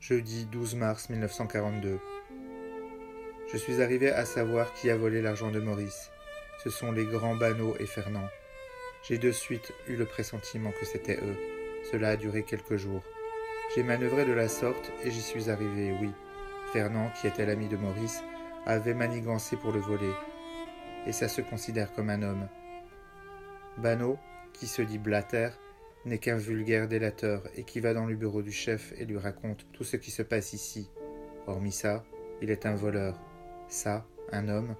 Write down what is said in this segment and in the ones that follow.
Jeudi 12 mars 1942. Je suis arrivé à savoir qui a volé l'argent de Maurice. Ce sont les grands Banneau et Fernand. J'ai de suite eu le pressentiment que c'était eux. Cela a duré quelques jours. J'ai manœuvré de la sorte et j'y suis arrivé, oui. Fernand, qui était l'ami de Maurice, avait manigancé pour le voler. Et ça se considère comme un homme. Banneau, qui se dit Blatter, n'est qu'un vulgaire délateur et qui va dans le bureau du chef et lui raconte tout ce qui se passe ici. Hormis ça, il est un voleur. Ça, un homme.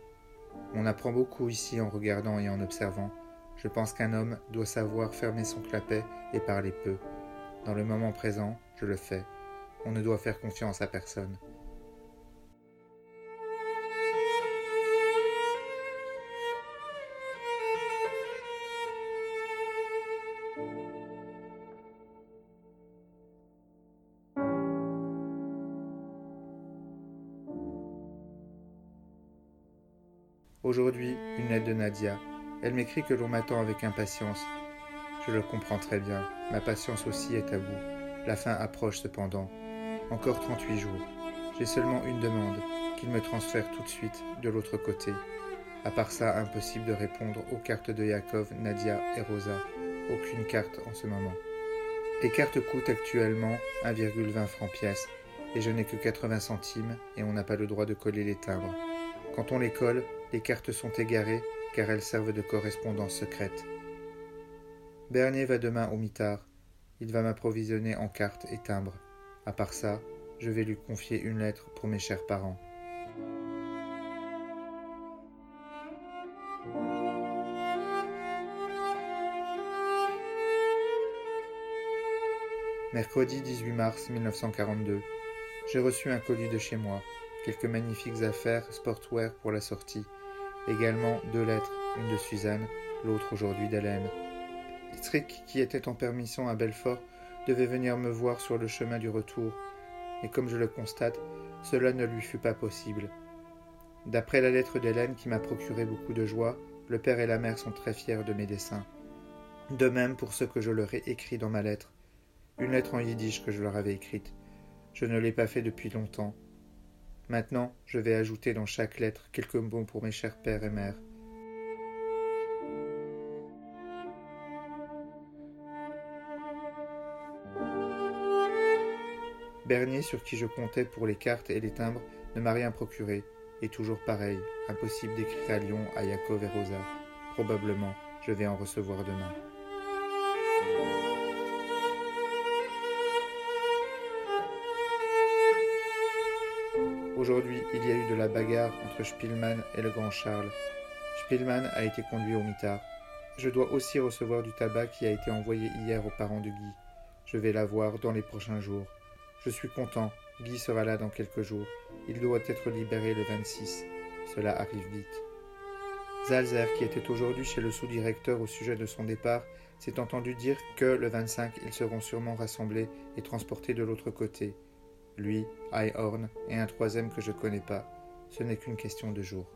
On apprend beaucoup ici en regardant et en observant. Je pense qu'un homme doit savoir fermer son clapet et parler peu. Dans le moment présent, je le fais. On ne doit faire confiance à personne. Aujourd'hui, une lettre de Nadia. Elle m'écrit que l'on m'attend avec impatience. Je le comprends très bien. Ma patience aussi est à bout. La fin approche cependant. Encore 38 jours. J'ai seulement une demande, qu'il me transfère tout de suite de l'autre côté. À part ça, impossible de répondre aux cartes de Yakov, Nadia et Rosa. Aucune carte en ce moment. Les cartes coûtent actuellement 1,20 francs pièce, et je n'ai que 80 centimes, et on n'a pas le droit de coller les timbres. Quand on les colle, les cartes sont égarées car elles servent de correspondance secrète. Bernier va demain au mitard. Il va m'approvisionner en cartes et timbres. À part ça, je vais lui confier une lettre pour mes chers parents. Mercredi 18 mars 1942. J'ai reçu un colis de chez moi quelques magnifiques affaires sportwear pour la sortie, également deux lettres, une de Suzanne, l'autre aujourd'hui d'Hélène. Strick, qui était en permission à Belfort, devait venir me voir sur le chemin du retour, et comme je le constate, cela ne lui fut pas possible. D'après la lettre d'Hélène qui m'a procuré beaucoup de joie, le père et la mère sont très fiers de mes dessins. De même pour ce que je leur ai écrit dans ma lettre, une lettre en yiddish que je leur avais écrite. Je ne l'ai pas fait depuis longtemps, Maintenant, je vais ajouter dans chaque lettre quelques mots pour mes chers pères et mères. Bernier, sur qui je comptais pour les cartes et les timbres, ne m'a rien procuré. Et toujours pareil, impossible d'écrire à Lyon, à Yakov et Rosa. Probablement, je vais en recevoir demain. Aujourd'hui, il y a eu de la bagarre entre Spielmann et le grand Charles. Spielmann a été conduit au mitard. Je dois aussi recevoir du tabac qui a été envoyé hier aux parents de Guy. Je vais l'avoir dans les prochains jours. Je suis content. Guy sera là dans quelques jours. Il doit être libéré le 26. Cela arrive vite. Zalzer, qui était aujourd'hui chez le sous-directeur au sujet de son départ, s'est entendu dire que le 25, ils seront sûrement rassemblés et transportés de l'autre côté lui, Eyehorn et un troisième que je connais pas. Ce n'est qu'une question de jour.